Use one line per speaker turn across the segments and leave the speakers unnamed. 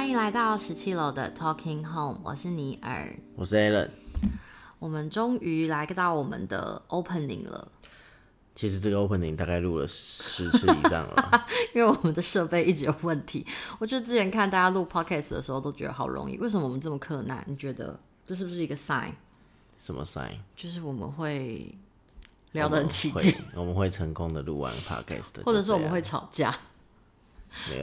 欢迎来到十七楼的 Talking Home，我是尼尔。
我是 Alan。
我们终于来到我们的 opening 了，
其实这个 opening 大概录了十次以上了，
因为我们的设备一直有问题。我觉得之前看大家录 podcast 的时候都觉得好容易，为什么我们这么困难？你觉得这是不是一个 sign？
什么 sign？
就是我们会聊得很起
会
劲，
我们会成功的录完 podcast，
或者是我们会吵架。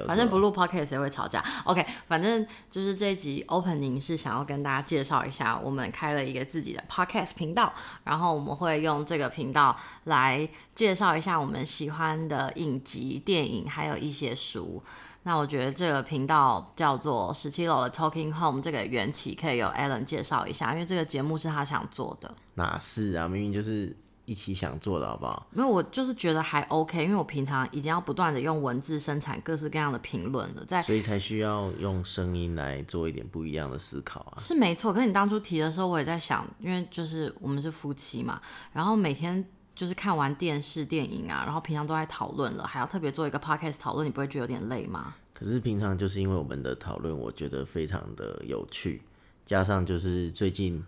反正不录 podcast 也会吵架。OK，反正就是这一集 opening 是想要跟大家介绍一下，我们开了一个自己的 podcast 频道，然后我们会用这个频道来介绍一下我们喜欢的影集、电影，还有一些书。那我觉得这个频道叫做十七楼的 Talking Home，这个缘起可以由 Alan 介绍一下，因为这个节目是他想做的。
哪是啊？明明就是一起想做的好不好？
没有，我就是觉得还 OK，因为我平常已经要不断的用文字生产各式各样的评论了，在
所以才需要用声音来做一点不一样的思考啊。
是没错，可是你当初提的时候，我也在想，因为就是我们是夫妻嘛，然后每天就是看完电视、电影啊，然后平常都在讨论了，还要特别做一个 podcast 讨论，你不会觉得有点累吗？
可是平常就是因为我们的讨论，我觉得非常的有趣，加上就是最近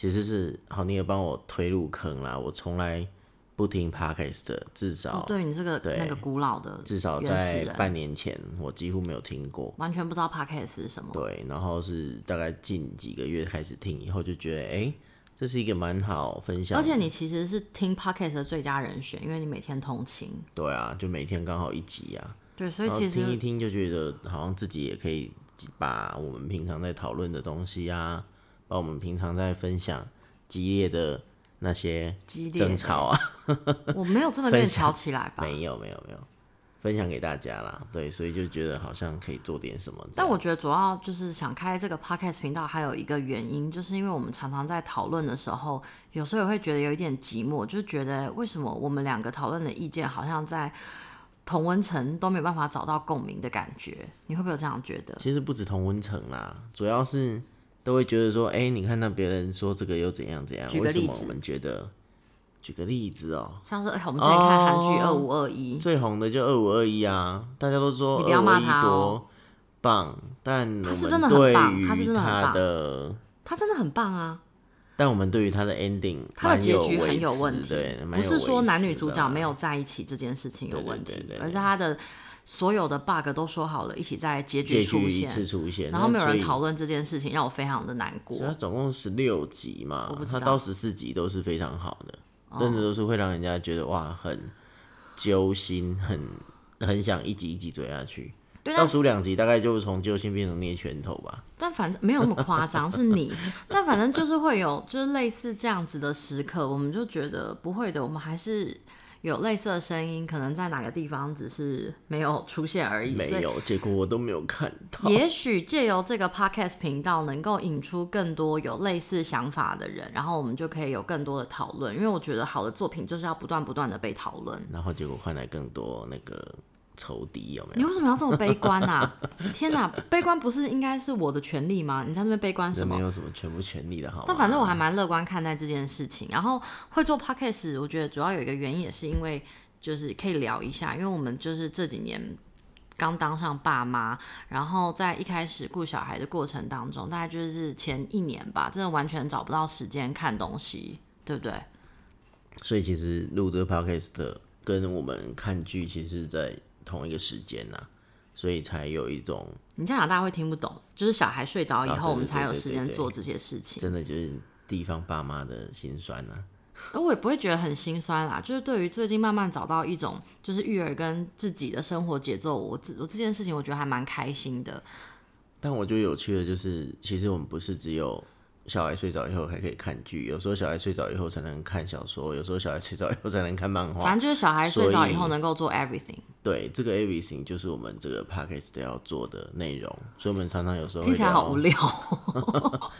其实是好，你也帮我推入坑啦。我从来不听 podcast，的至少、
哦，对你这个那个古老的，
至少在半年前，我几乎没有听过。
完全不知道 podcast 是什么。
对，然后是大概近几个月开始听，以后就觉得，哎、这是一个蛮好分享。
而且你其实是听 podcast 的最佳人选，因为你每天通勤。
对啊，就每天刚好一集啊，
对，所以其实
听一听就觉得好像自己也可以把我们平常在讨论的东西啊，把我们平常在分享激烈的那些
激烈
争吵啊，
我没有真的跟你吵起来吧？
没有没有没有，分享给大家啦。对，所以就觉得好像可以做点什么。
但我觉得主要就是想开这个 podcast 频道，还有一个原因，就是因为我们常常在讨论的时候，有时候也会觉得有一点寂寞，就是觉得为什么我们两个讨论的意见好像在同温层都没有办法找到共鸣的感觉，你会不会有这样觉得？
其实不止同温层啦，主要是都会觉得说，哎、你看那别人说这个又怎样怎样，为什么我们觉得？举个例子哦、
像是哎我们之前看韩剧
哦
二五二一，
最红的就二五二一啊，大家都说
你不要骂他哦。
多棒，但
他是真的很棒他是真的很棒。
他的，
他真的很棒啊，
但我们对于他的 ending，
他的
蛮
结局很有问题
对，，
不是说男女主角没有在一起这件事情有问题，而是他的所有的 bug 都说好了一起在结局
结局一
出现，
次出现，
然后没有人讨
论。
这件事情，让我非常的难过
所以。它总共十六集嘛
我不，知
它
道
到十四集都是非常好的，
哦
真的都是会让人家觉得哇，很揪心，很很想一集一集追下去。
对，
倒数两集大概就是从揪心变成捏拳头吧。
但反正没有那么夸张，是你。但反正就是会有，就是类似这样子的时刻，我们就觉得不会的，我们还是有类似的声音，可能在哪个地方只是没有出现而已。
没有，结果我都没有看到。
也许借由这个 podcast 频道，能够引出更多有类似想法的人，然后我们就可以有更多的讨论。因为我觉得好的作品就是要不断不断的被讨论。
然后结果换来更多那个仇敌，有没有？
你为什么要这么悲观啊？天哪，悲观不是应该是我的权利吗？你在那边悲观什么
没？有什么全部权利的好？
但反正我还蛮乐观看待这件事情。然后会做 podcast，我觉得主要有一个原因也是因为就是可以聊一下，因为我们就是这几年刚当上爸妈，然后在一开始顾小孩的过程当中，大概就是前一年吧，真的完全找不到时间看东西，对不对？
所以其实录这个 podcast 跟我们看剧其实是在同一个时间呐、所以才有一种
你这样讲大家会听不懂，就是小孩睡着以后，我们才有时间做这些事情。
真的就是地方爸妈的心酸呐、
而我也不会觉得很心酸啦，就是对于最近慢慢找到一种就是育儿跟自己的生活节奏，我这我这件事情我觉得还蛮开心的。
但我觉得有趣的就是，其实我们不是只有小孩睡着以后还可以看剧，有时候小孩睡着以后才能看小说，有时候小孩睡着以后才能看漫画。
反正就是小孩睡着以后能够做 everything，
对，这个 everything 就是我们这个 podcast 要做的内容，所以我们常常有时候会
听起来好
聊
无聊。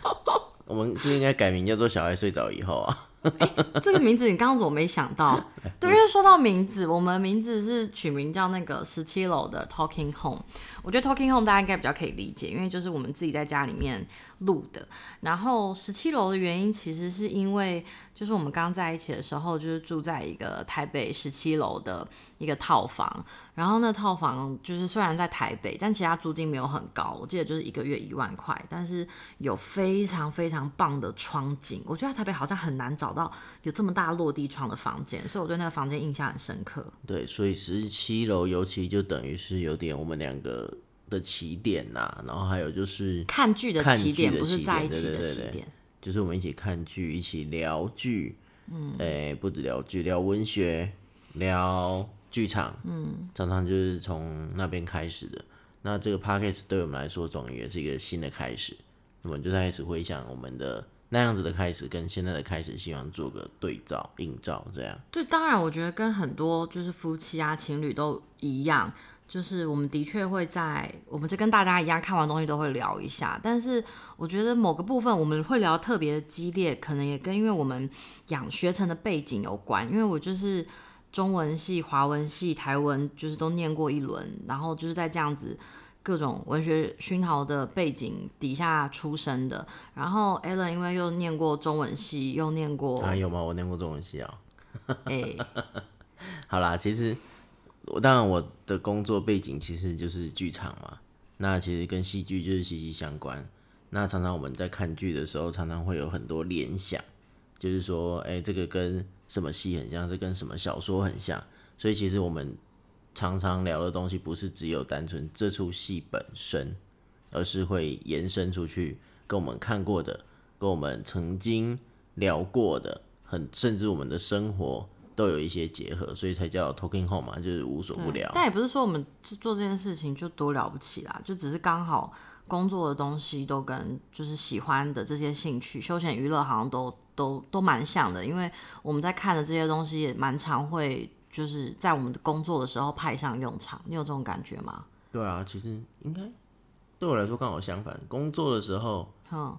我们是不是应该改名叫做小孩睡着以后啊？
这个名字你刚刚怎么没想到？对，因为说到名字，我们名字是取名叫那个十七楼的 Talking Home。我觉得 Talking Home 大家应该比较可以理解，因为就是我们自己在家里面录的。然后十七楼的原因，其实是因为就是我们刚在一起的时候，就是住在一个台北十七楼的一个套房。然后那套房就是虽然在台北，但其他租金没有很高，我记得就是一个月一万块，但是有非常非常棒的窗景。我觉得台北好像很难找到有这么大落地窗的房间，所以我对那个房间印象很深刻。
对，所以十七楼尤其就等于是有点我们两个的起点呐，然后还有就是
看剧的起点，不是在一起的起点。
就是我们一起看剧，一起聊剧，嗯，哎、不止聊剧，聊文学，聊剧场，嗯，常常就是从那边开始的。那这个 podcast 对我们来说，总也是一个新的开始。我们就开始回想我们的那样子的开始，跟现在的开始，希望做个对照、映照，这样。
对，当然，我觉得跟很多就是夫妻啊、情侣都一样，就是我们的确会在我们就跟大家一样，看完东西都会聊一下。但是我觉得某个部分我们会聊特别的激烈，可能也跟因为我们养学成的背景有关。因为我就是中文系、华文系、台文，就是都念过一轮，然后就是在这样子。各种文学熏陶的背景底下出生的，然后 Alan 因为又念过中文系，又念过
啊，有吗？我念过中文系啊。
诶、
好啦，其实我当然我的工作背景其实就是剧场嘛，那其实跟戏剧就是息息相关。那常常我们在看剧的时候，常常会有很多联想，就是说，哎、这个跟什么戏很像，这跟什么小说很像。所以其实我们常常聊的东西，不是只有单纯这出戏本身，而是会延伸出去，跟我们看过的，跟我们曾经聊过的，很甚至我们的生活都有一些结合，所以才叫 talking home 嘛，就是无所不聊。
但也不是说我们做这件事情就多了不起啦，就只是刚好工作的东西都跟就是喜欢的这些兴趣、休闲娱乐好像都都都蛮像的，因为我们在看的这些东西也蛮常会就是在我们的工作的时候派上用场。你有这种感觉吗？
对啊，其实应该对我来说刚好相反，工作的时候，
嗯，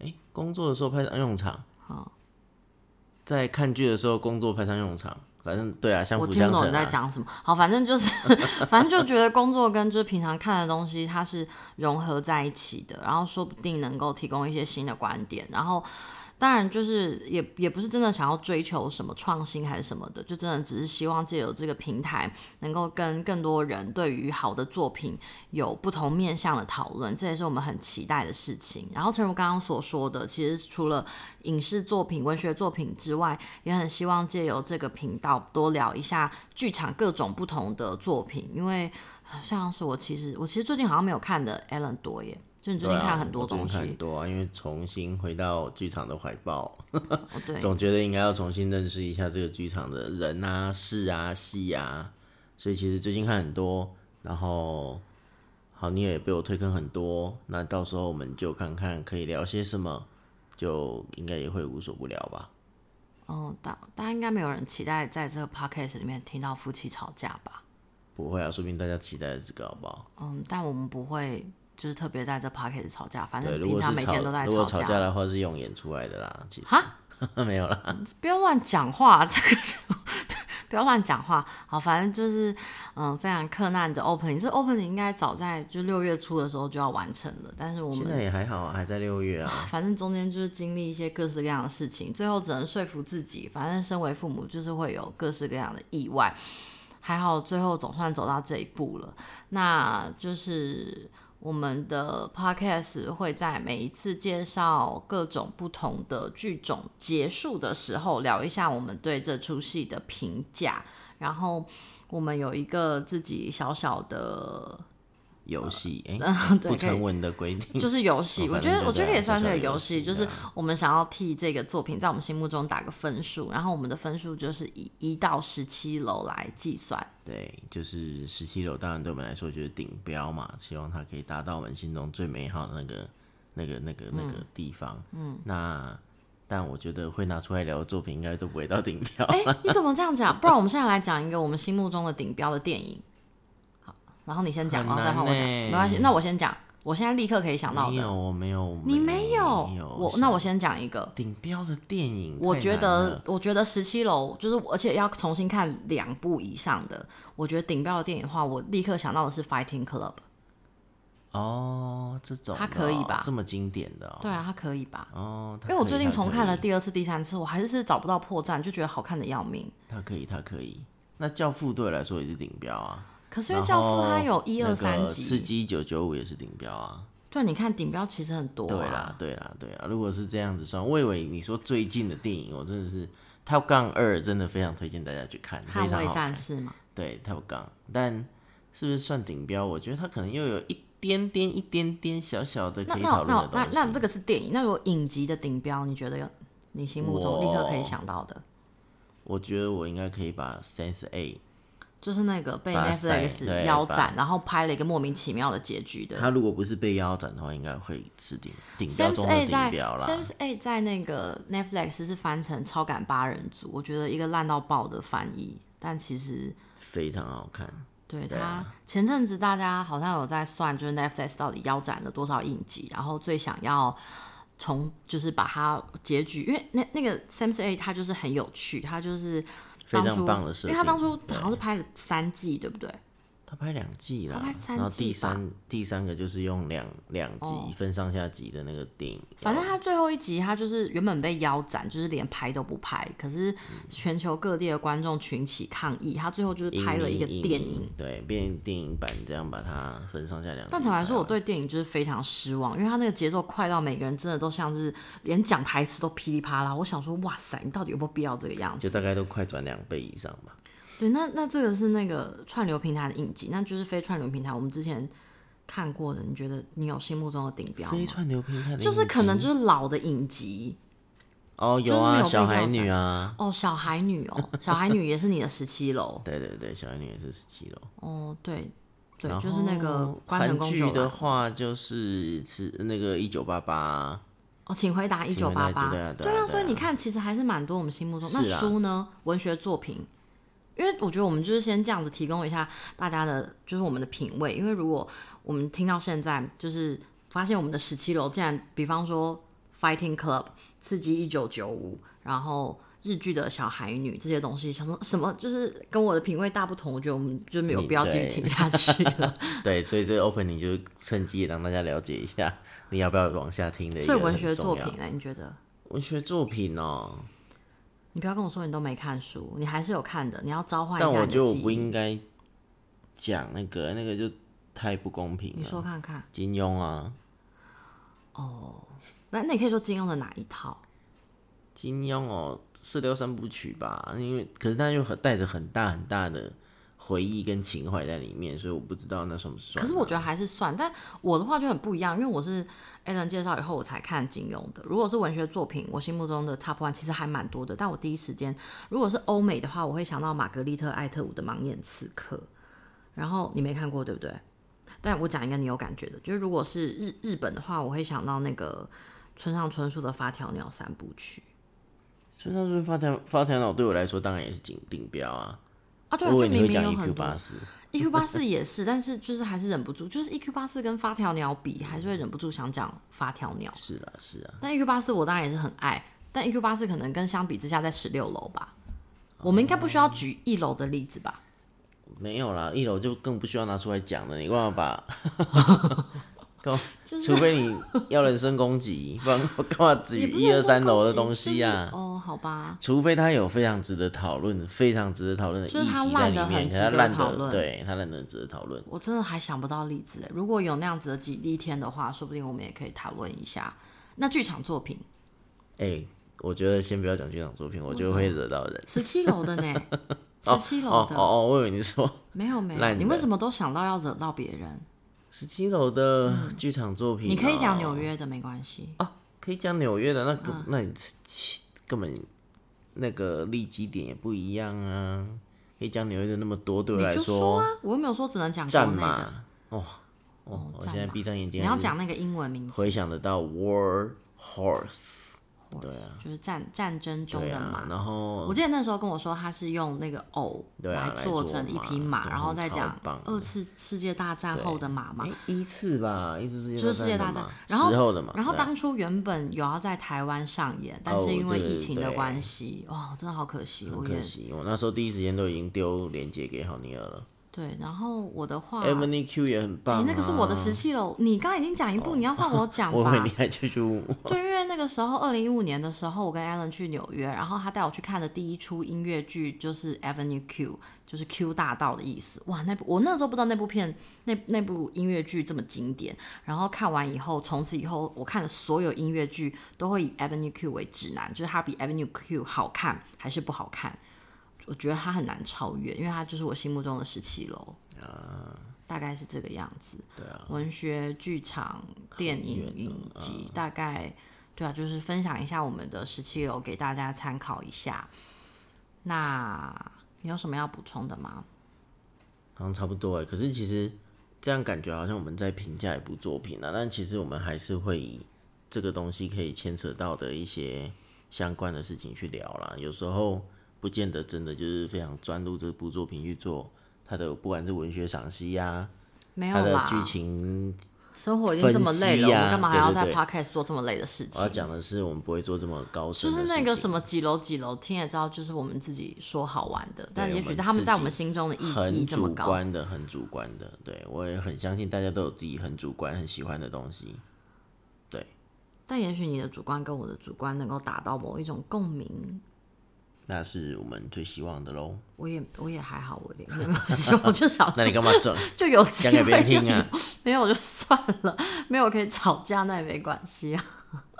哎、工作的时候派上用场，
嗯，
在看剧的时候工作派上用场，反正对啊，相
我
辅相成、
听不懂你在
啊。
讲什么。好，反正就是，反正就觉得工作跟就是平常看的东西，它是融合在一起的，然后说不定能够提供一些新的观点，然后。当然，就是也也不是真的想要追求什么创新还是什么的，就真的只是希望借由这个平台，能够跟更多人对于好的作品有不同面向的讨论，这也是我们很期待的事情。然后，诚如刚刚所说的，其实除了影视作品、文学作品之外，也很希望借由这个频道多聊一下剧场各种不同的作品，因为呃像是我其实我其实最近好像没有看的 Ellen 多耶，就你最近看很多东西，
看很多啊，因为重新回到剧场的怀抱，
哦对，
总觉得应该要重新认识一下这个剧场的人啊、事啊、戏啊，所以其实最近看很多，然后好，你也被我推坑很多，那到时候我们就看看可以聊些什么，就应该也会无所不聊吧。
哦，大大家应该没有人期待在这个 podcast 里面听到夫妻吵架吧？
不会啊，说不定大家期待的这个好不好？
嗯，但我们不会就是特别在这 p a r k e t 吵架，反，正平常每天都在
如果吵
架。
架的话是用演出来的啦，其实
哈
没有啦。
不要乱讲话，这个时候不要乱讲话。好，反正就是嗯，非常困难的 opening，这 opening 应该早在就六月初的时候就要完成了，但是我们
现在也还好啊，还在六月啊。
反正中间就是经历一些各式各样的事情，最后只能说服自己，反正身为父母就是会有各式各样的意外。还好最后总算走到这一步了，那就是我们的 podcast 会在每一次介绍各种不同的剧种结束的时候，聊一下我们对这出戏的评价，然后我们有一个自己小小的
游戏哎、不成文的规定，
就是游戏，我觉得我觉得也算是个游戏，就是我们想要替这个作品在我们心目中打个分数，然后我们的分数就是以一到十七楼来计算。
对，就是十七楼，当然对我们来说就是顶标嘛，希望它可以达到我们心中最美好的那个、那个、那个、那个地方。嗯，那但我觉得会拿出来聊的作品，应该都不会到顶标。
哎、你怎么这样讲？不然我们现在来讲一个我们心目中的顶标的电影。好，然后你先讲，然
很
后再换我讲，没关系。那我先讲，我现在立刻可以想到的。
没有，我没有，
你
没
有？
有
我那我先讲一个，
顶标的电影，
我觉得我觉得十七楼就是，而且要重新看两部以上的。我觉得顶标的电影的话，我立刻想到的是《Fighting Club》。
哦，这种
它可以吧
这么经典的哦，
对啊，它可以吧？
哦，
因为我最近重看了，第二次、第三次，我还是找不到破绽，就觉得好看的要命。
它可以，它可以。那《教父》对我来说也是顶标啊，
可是因为《教父》
后
它有一二三
集刺
集，
激九九五也是顶标啊。
对，你看顶标其实很多、啊。
对啦，对啦，对啦。如果是这样子算，我以为你说最近的电影，我真的是《Top Gun 二》，真的非常推荐大家去看，非
捍卫。战士嘛，
对《Top Gun》，但是不是算顶标？我觉得它可能又有一点点、一点点小小的
那
可以
那那
讨论的东西。
那那这个是电影，那如果影集的顶标，你觉得有你心目中立刻可以想到的，
我觉得我应该可以把《Sense A》，
就是那个被 Netflix
对
腰斩，然后拍了一个莫名其妙的结局的。
他如果不是被腰斩的话，应该会是顶顶标中
A
的
在
顶标啦。
Sam A 在那个 Netflix 是翻成超感八人组，我觉得一个烂到爆的翻译，但其实
非常好看。
对他前阵子大家好像有在算，就是 Netflix 到底腰斩了多少影集，然后最想要从就是把它结局，因为那那个 Sam's A 它就是很有趣，它就是
非常
当初
棒的设定
因为他当初好像是拍了三季，对不对？
他拍两季啦
他拍，三
然后第三第三个就是用两两集、
哦
分上下集的那个电影。
反正他最后一集，他就是原本被腰斩，就是连拍都不拍。可是全球各地的观众群起抗议，他最后就是拍了一个
影
电影。，
对，变电影版这样把它分上下两集。
但坦白说，我对电影就是非常失望，因为他那个节奏快到每个人真的都像是连讲台词都噼里啪啦。我想说，哇塞，你到底有没有必要这个样子？
就大概都快转两倍以上吧。
对，那那这个是那个串流平台的影集，那就是非串流平台。我们之前看过的，你觉得你有心目中的顶标吗？
非串流平台的
就是可能就是老的影集
哦，有啊，
就是有
小孩女啊，
哦，小孩女哦，小孩女也是你的十七楼
对对对，小孩女也是十七楼。
哦，对对，就是那个
后
关城
韩剧的话，就是是那个一九八八，
哦，请回答一九八八，
对啊对啊
啊，所以你看，其实还是蛮多我们心目中。那书呢？文学作品，因为我觉得我们就是先这样子提供一下大家的，就是我们的品味。因为如果我们听到现在，就是发现我们的十七楼竟然，比方说《Fighting Club》、《刺激一九九五》，然后日剧的小孩女这些东西，想说什么就是跟我的品味大不同，我觉得我们就没有必要继续
对
听下去了。
对，所以这个 opening 就趁机也让大家了解一下，你要不要往下听的
所以文学作品，呢，你觉得？
文学作品哦，
你不要跟我说你都没看书，你还是有看的，你要召唤一下
但我觉得我
你的记忆。
不应该讲那个，那个就太不公平
你
了。
说看看，
金庸啊，哦
那那你可以说金庸的哪一套？
金庸哦，射雕三部曲吧，因为可是他又很带着很大很大的回忆跟情怀在里面，所以我不知道那算不算啊。
可是我觉得还是算，但我的话就很不一样，因为我是 a l n 介绍以后我才看金庸的。如果是文学作品，我心目中的 Top One 其实还蛮多的，但我第一时间如果是欧美的话，我会想到玛格丽特·艾特伍的《盲眼刺客》，然后你没看过对不对？但我讲一个你有感觉的，就是如果是日日本的话，我会想到那个村上春树的《发条鸟三部曲
村上春发条发条鸟对我来说当然也是顶顶标啊。》
啊，对啊，就明明有很多，EQ 八四也是，但是就是还是忍不住，就是 EQ 八四跟发条鸟比，还是会忍不住想讲发条鸟。
是啊是啊，
但 EQ 八四我当然也是很爱，但 EQ 八四可能跟相比之下在十六楼吧。我们应该不需要举一楼的例子吧？
没有啦，一楼就更不需要拿出来讲了，你干嘛把？除非你要人身攻击，不然我 干嘛举一二三楼的东
击
西啊？
就是哦，好吧，
除非他有非常值得讨论、非常值得讨论的议
就是他
题在
烂得
里面，
很
他烂的，
讨论
对他烂的值得讨论。
我真的还想不到例子。如果有那样子的几例天的话，说不定我们也可以讨论一下。那剧场作品
哎、我觉得先不要讲剧场作品，我觉得会惹到人。
十七楼的呢？十七楼的、
哦哦哦，我以为你说
没有没有，你为什么都想到要惹到别人？
十七楼的剧场作品、
嗯你可以讲纽
约，
的，没关系。
可以讲纽约的，那那你根本那个立基点也不一样啊。可以讲纽约的那么多，对我来
说啊，我又没有说只能讲
战。马。哦哦，我现在闭上眼睛，
你要讲那个英文名字。
回想得到 War Horse 对啊，
就是战战争中的马。，
然后
我记得那时候跟我说，他是用那个偶
来做
做成一匹马，
马
然后再讲二次世界大战后的马嘛
哎。一次吧，一次世界
就是世界大战然后
的嘛，
然后当初原本有要在台湾上演，但是
哦
因为疫情的关系，哇，真的好可惜。
很
我也
可惜，我那时候第一时间都已经丢链接给好尼尔了。
对，然后我的话
，Ebony Q 也很棒、
哎
啊，
那个是我的十七楼，你刚刚已经讲一部，你要换我讲吧
我以为你？还继续问我
对，因为那个时候二零一五年的时候，我跟 Alan 去纽约，然后他带我去看的第一出音乐剧就是 Avenue Q，就是 Q 大道的意思。哇，那部我那时候不知道那部片那那部音乐剧这么经典，然后看完以后，从此以后我看的所有音乐剧都会以 Avenue Q 为指南，就是它比 Avenue Q 好看还是不好看。我觉得它很难超越，因为它就是我心目中的十七楼大概是这个样子。
对啊，
文学、剧场、电影、影集，大概对啊，就是分享一下我们的十七楼给大家参考一下。那你有什么要补充的吗？
好像差不多哎。可是其实这样感觉好像我们在评价一部作品啊，但其实我们还是会以这个东西可以牵扯到的一些相关的事情去聊啦。有时候不见得真的就是非常专注这部作品去做他的，不管是文学赏析呀、
没有啦，
它的剧情。
生活已经这么累了，
分析啊
我干嘛还要在
对对对
podcast 做这么累的事
我要？讲的是，我们不会做这么高深
就是
的事情。
那个什么几楼几楼，听也知道，就是我们自己说好玩的，但也许
们
他们在我们心中的意义
很主
这么高。
观的，很主观的。对我也很相信大家都有自己很主观、很喜欢的东西。
但也许你的主观跟我的主观能够达到某一种共鸣，
那是我们最希望的喽。
我也我也还好，我也没有希望，我就想
那你干嘛整
就有机
讲给别人
会
听啊？
没有就算了，没有可以吵架那也没关系啊。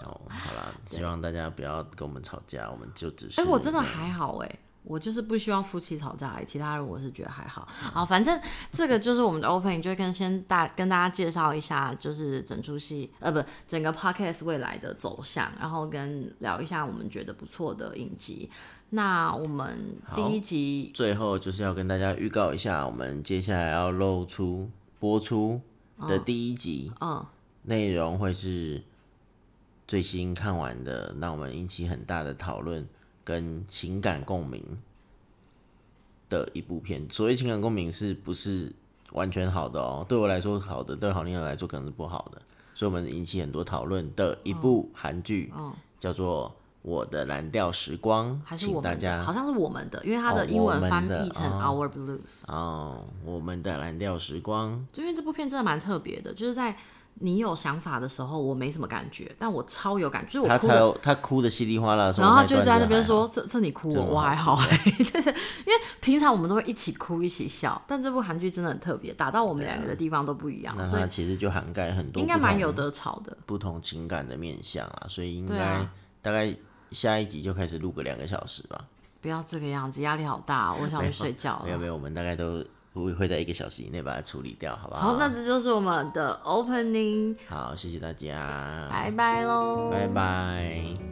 哦，好啦，希望大家不要跟我们吵架，我们就只是……
哎、我真的还好哎、我就是不希望夫妻吵架，其他人我是觉得还好。好，反正这个就是我们的 opening，就跟先大跟大家介绍一下，就是整出戏呃不整个 podcast 未来的走向，然后跟聊一下我们觉得不错的影集。那我们第一集
最后就是要跟大家预告一下，我们接下来要露出播出的第一集，
嗯，
内容会是最新看完的，让我们引起很大的讨论跟情感共鸣的一部片。所谓情感共鸣，是不是完全好的哦？对我来说好的，对郝宁来说可能是不好的，所以我们引起很多讨论的一部韩剧，叫做《我的蓝调时光》，
还是我们的，
请大家
好像是我们的，因为它
哦
的英文翻译成
哦
Our Blues。
哦，我们的蓝调时光，
就因为这部片真的蛮特别的，就是在你有想法的时候，我没什么感觉，但我超有感觉，就是
他
我哭
他哭的稀里哗啦
然后他就在那边说：“这这你哭我，还好 因为平常我们都会一起哭一起笑，但这部韩剧真的很特别，打到我们两个的地方都不一样，
那
所以
其实就涵盖很多
应该蛮有得吵的。
不同情感的面向啊，所以应该
啊
大概下一集就开始录个两个小时吧。
不要这个样子，压力好大，我想去睡觉了。
没有没有，我们大概都会会在一个小时以内把它处理掉，好不
好，
好？
那这就是我们的 opening，
好，谢谢大家，
拜拜喽，
拜拜